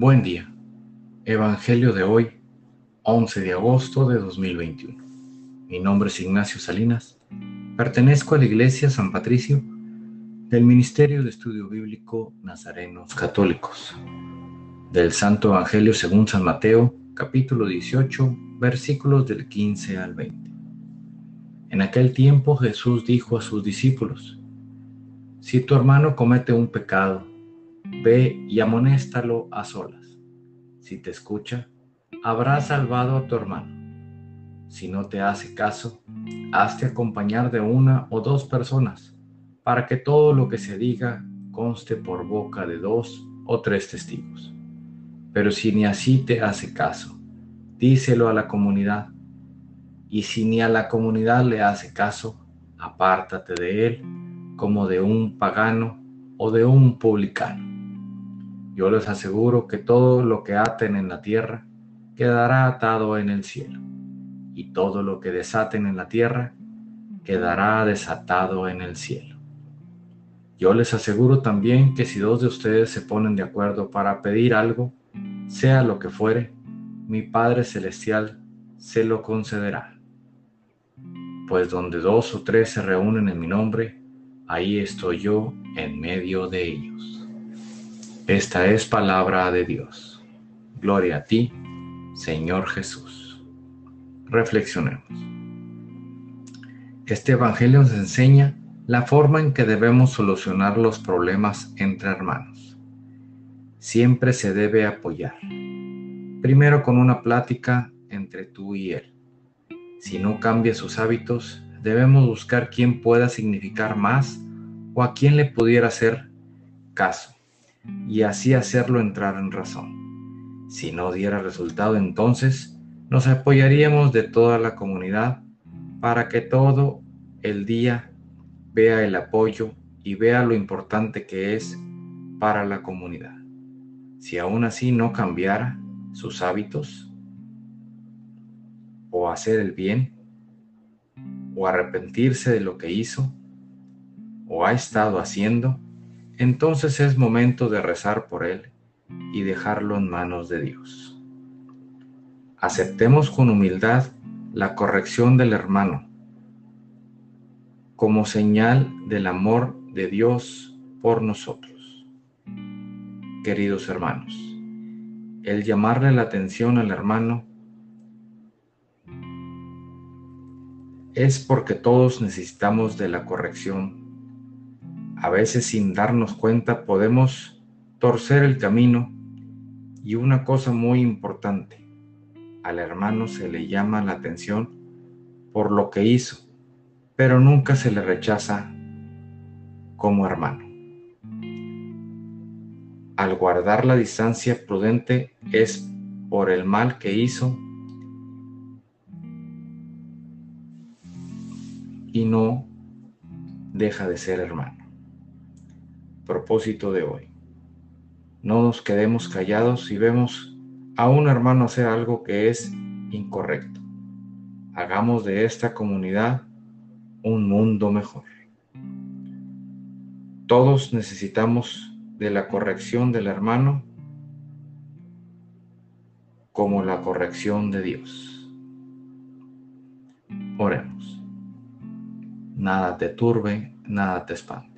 Buen día. Evangelio de hoy, 11 de agosto de 2021. Mi nombre es Ignacio Salinas. Pertenezco a la Iglesia San Patricio del Ministerio de Estudio Bíblico Nazarenos Católicos. Del Santo Evangelio según San Mateo, capítulo 18, versículos del 15 al 20. En aquel tiempo Jesús dijo a sus discípulos, Si tu hermano comete un pecado, ve y amonéstalo a solas. Si te escucha, habrás salvado a tu hermano. Si no te hace caso, hazte acompañar de una o dos personas, para que todo lo que se diga conste por boca de dos o tres testigos. Pero si ni así te hace caso, díselo a la comunidad y si ni a la comunidad le hace caso, apártate de él como de un pagano o de un publicano. Yo les aseguro que todo lo que aten en la tierra quedará atado en el cielo, y todo lo que desaten en la tierra quedará desatado en el cielo. Yo les aseguro también que si dos de ustedes se ponen de acuerdo para pedir algo, sea lo que fuere, mi Padre Celestial se lo concederá pues donde dos o tres se reúnen en mi nombre, ahí estoy yo en medio de ellos. Esta es palabra de Dios. Gloria a ti, Señor Jesús. Reflexionemos. Este Evangelio nos enseña la forma en que debemos solucionar los problemas entre hermanos. Siempre se debe apoyar. Primero con una plática entre tú y él si no cambia sus hábitos, debemos buscar quién pueda significar más o a quién le pudiera hacer caso y así hacerlo entrar en razón. Si no diera resultado, entonces nos apoyaríamos de toda la comunidad para que todo el día vea el apoyo y vea lo importante que es para la comunidad. Si aún así no cambiara sus hábitos, o hacer el bien, o arrepentirse de lo que hizo, o ha estado haciendo, entonces es momento de rezar por él y dejarlo en manos de Dios. Aceptemos con humildad la corrección del hermano como señal del amor de Dios por nosotros. Queridos hermanos, el llamarle la atención al hermano es porque todos necesitamos de la corrección. A veces sin darnos cuenta podemos torcer el camino y una cosa muy importante, al hermano se le llama la atención por lo que hizo, pero nunca se le rechaza como hermano. Al guardar la distancia prudente es por el mal que hizo y no deja de ser hermano. Propósito de hoy. No nos quedemos callados si vemos a un hermano hacer algo que es incorrecto. Hagamos de esta comunidad un mundo mejor. Todos necesitamos de la corrección del hermano como la corrección de Dios. Oremos nada te turbe, nada te espante.